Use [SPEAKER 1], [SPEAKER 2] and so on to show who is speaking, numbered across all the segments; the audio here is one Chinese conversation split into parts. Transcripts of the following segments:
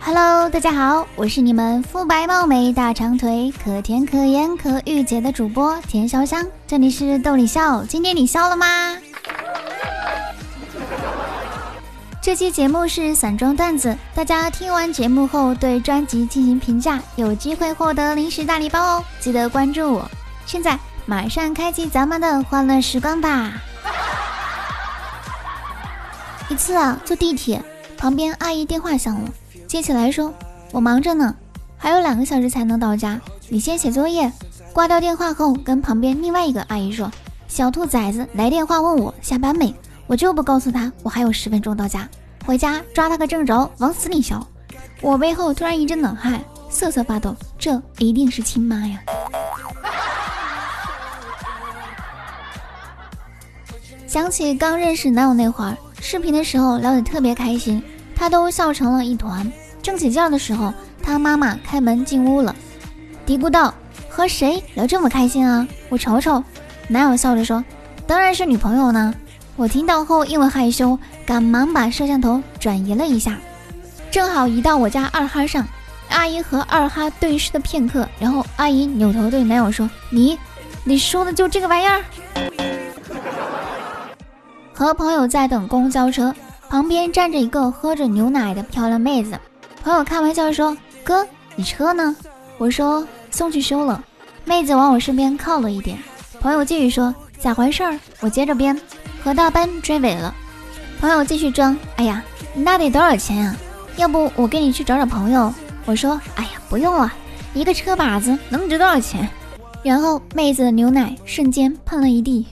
[SPEAKER 1] Hello，大家好，我是你们肤白貌美、大长腿、可甜可盐可御姐的主播田潇香，这里是逗你笑，今天你笑了吗？这期节目是散装段子，大家听完节目后对专辑进行评价，有机会获得零食大礼包哦，记得关注我。现在马上开启咱们的欢乐时光吧。一次啊，坐地铁，旁边阿姨电话响了。接起来说：“我忙着呢，还有两个小时才能到家，你先写作业。”挂掉电话后，跟旁边另外一个阿姨说：“小兔崽子来电话问我下班没，我就不告诉他我还有十分钟到家，回家抓他个正着，往死里削。”我背后突然一阵冷汗，瑟瑟发抖，这一定是亲妈呀！想起刚认识男友那会儿，视频的时候聊得特别开心。他都笑成了一团，正起劲的时候，他妈妈开门进屋了，嘀咕道：“和谁聊这么开心啊？我瞅瞅。”男友笑着说：“当然是女朋友呢。”我听到后，因为害羞，赶忙把摄像头转移了一下，正好移到我家二哈上。阿姨和二哈对视的片刻，然后阿姨扭头对男友说：“你，你说的就这个玩意儿？”和朋友在等公交车。旁边站着一个喝着牛奶的漂亮妹子，朋友开玩笑说：“哥，你车呢？”我说：“送去修了。”妹子往我身边靠了一点。朋友继续说：“咋回事儿？”我接着编：“和大奔追尾了。”朋友继续装：“哎呀，那得多少钱呀？要不我跟你去找找朋友？”我说：“哎呀，不用了，一个车把子能值多少钱？”然后妹子的牛奶瞬间喷了一地。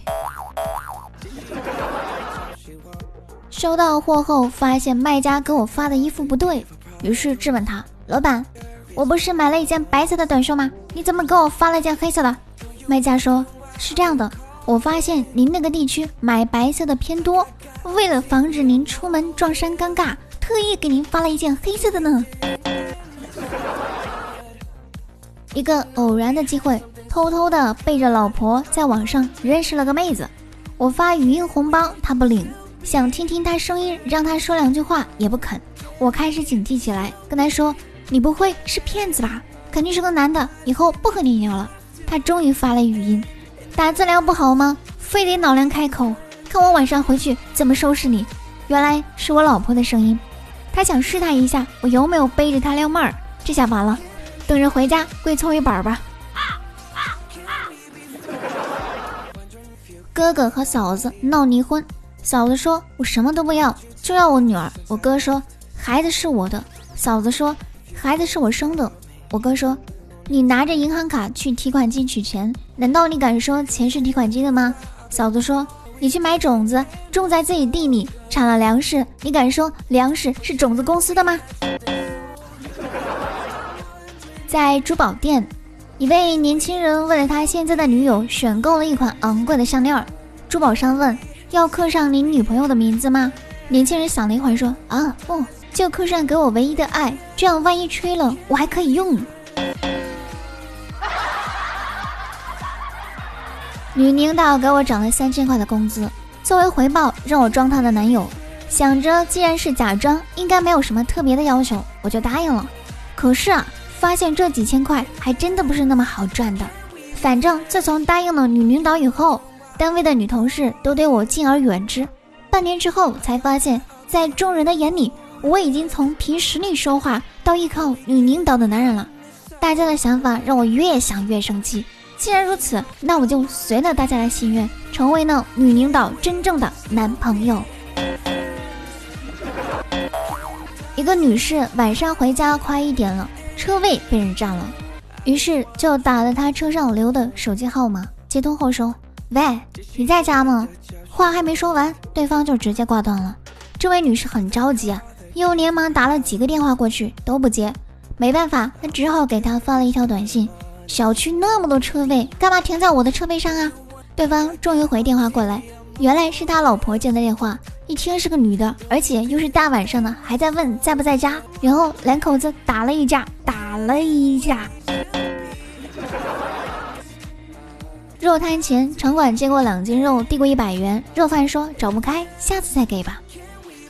[SPEAKER 1] 收到货后，发现卖家给我发的衣服不对，于是质问他：“老板，我不是买了一件白色的短袖吗？你怎么给我发了件黑色的？”卖家说：“是这样的，我发现您那个地区买白色的偏多，为了防止您出门撞衫尴尬，特意给您发了一件黑色的呢。”一个偶然的机会，偷偷的背着老婆在网上认识了个妹子，我发语音红包，她不领。想听听她声音，让她说两句话也不肯。我开始警惕起来，跟他说：“你不会是骗子吧？肯定是个男的，以后不和你聊了。”他终于发了语音：“打字聊不好吗？非得老娘开口？看我晚上回去怎么收拾你！”原来是我老婆的声音。他想试探一下我有没有背着他撩妹儿，这下完了，等着回家跪搓衣板吧。哥哥和嫂子闹离婚。嫂子说：“我什么都不要，就要我女儿。”我哥说：“孩子是我的。”嫂子说：“孩子是我生的。”我哥说：“你拿着银行卡去提款机取钱，难道你敢说钱是提款机的吗？”嫂子说：“你去买种子，种在自己地里，产了粮食，你敢说粮食是种子公司的吗？”在珠宝店，一位年轻人为了他现在的女友选购了一款昂贵的项链，珠宝商问。要刻上您女朋友的名字吗？年轻人想了一会儿说：“啊，不，就刻上给我唯一的爱，这样万一吹了，我还可以用。”女领导给我涨了三千块的工资，作为回报让我装她的男友。想着既然是假装，应该没有什么特别的要求，我就答应了。可是啊，发现这几千块还真的不是那么好赚的。反正自从答应了女领导以后。单位的女同事都对我敬而远之，半年之后才发现，在众人的眼里，我已经从凭实力说话到依靠女领导的男人了。大家的想法让我越想越生气。既然如此，那我就随了大家的心愿，成为了女领导真正的男朋友。一个女士晚上回家快一点了，车位被人占了，于是就打了她车上留的手机号码，接通后说。喂，你在家吗？话还没说完，对方就直接挂断了。这位女士很着急啊，又连忙打了几个电话过去，都不接。没办法，他只好给他发了一条短信：小区那么多车位，干嘛停在我的车位上啊？对方终于回电话过来，原来是他老婆接的电话，一听是个女的，而且又是大晚上的，还在问在不在家。然后两口子打了一架，打了一架。肉摊前，城管接过两斤肉，递过一百元。肉贩说找不开，下次再给吧。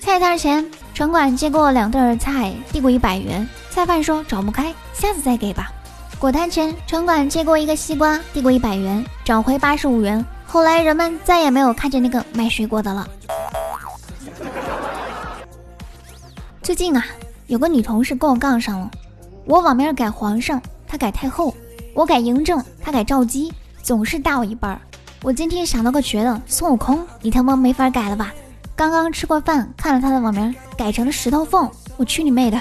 [SPEAKER 1] 菜摊前，城管接过两袋菜，递过一百元。菜贩说找不开，下次再给吧。果摊前，城管接过一个西瓜，递过一百元，找回八十五元。后来人们再也没有看见那个卖水果的了。最近啊，有个女同事跟我杠上了，我网名改皇上，她改太后；我改嬴政，她改赵姬，总是大我一半。我今天想到个绝的，孙悟空，你他妈没法改了吧？刚刚吃过饭，看了他的网名，改成了石头缝。我去你妹的！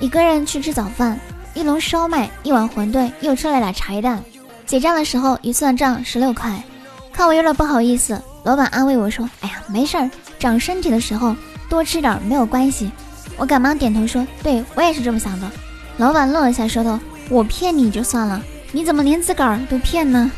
[SPEAKER 1] 一个人去吃早饭，一笼烧麦，一碗馄饨，又吃了俩茶叶蛋。结账的时候一算账，十六块。看我有点不好意思，老板安慰我说：“哎呀，没事儿，长身体的时候多吃点没有关系。”我赶忙点头说：“对我也是这么想的。”老板愣了一下，说道：“我骗你就算了，你怎么连自个儿都骗呢？”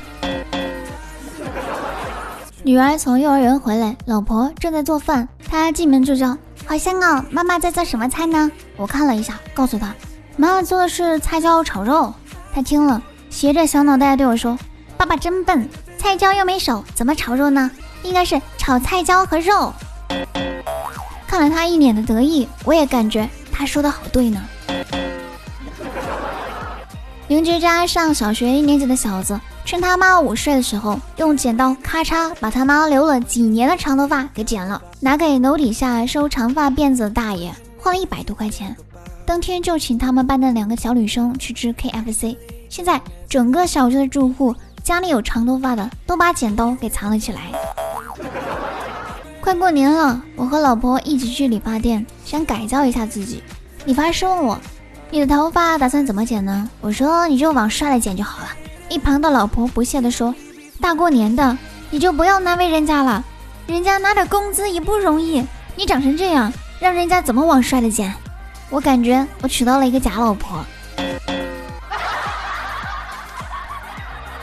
[SPEAKER 1] 女儿从幼儿园回来，老婆正在做饭。她进门就叫：“好香啊！妈妈在做什么菜呢？”我看了一下，告诉她：“妈妈做的是菜椒炒肉。”她听了，斜着小脑袋对我说：“爸爸真笨，菜椒又没熟，怎么炒肉呢？应该是炒菜椒和肉。”看了他一脸的得意，我也感觉他说的好对呢。邻居家上小学一年级的小子。趁他妈午睡的时候，用剪刀咔嚓把他妈留了几年的长头发给剪了，拿给楼底下收长发辫子的大爷换了一百多块钱。当天就请他们班的两个小女生去吃 KFC。现在整个小区的住户家里有长头发的都把剪刀给藏了起来。快过年了，我和老婆一起去理发店，想改造一下自己。理发师问我：“你的头发打算怎么剪呢？”我说：“你就往帅了剪就好了。”一旁的老婆不屑地说：“大过年的，你就不要难为人家了，人家拿点工资也不容易。你长成这样，让人家怎么往帅的捡？”我感觉我娶到了一个假老婆。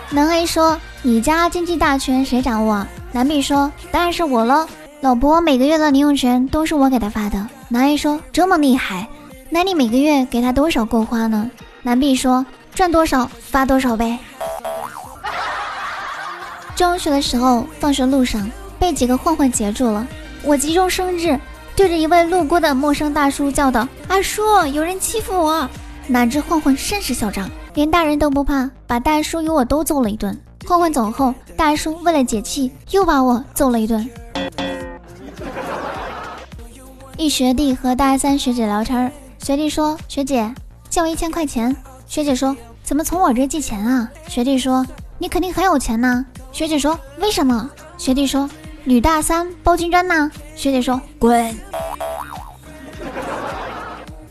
[SPEAKER 1] 男 A 说：“你家经济大权谁掌握？”男 B 说：“当然是我喽，老婆每个月的零用钱都是我给她发的。”男 A 说：“这么厉害，那你每个月给她多少够花呢？”男 B 说：“赚多少发多少呗。”中学的时候，放学路上被几个混混截住了。我急中生智，对着一位路过的陌生大叔叫道：“阿叔，有人欺负我！”哪知混混甚是嚣张，连大人都不怕，把大叔与我都揍了一顿。混混走后，大叔为了解气，又把我揍了一顿。一学弟和大三学姐聊天，学弟说：“学姐，借我一千块钱。”学姐说：“怎么从我这借钱啊？”学弟说：“你肯定很有钱呐。”学姐说：“为什么？”学弟说：“女大三包金砖呢。”学姐说：“滚。”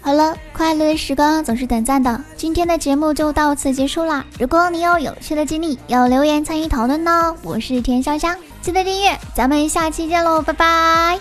[SPEAKER 1] 好了，快乐的时光总是短暂的，今天的节目就到此结束啦。如果你有有趣的经历，要留言参与讨论呢。我是田香香，记得订阅，咱们下期见喽，拜拜。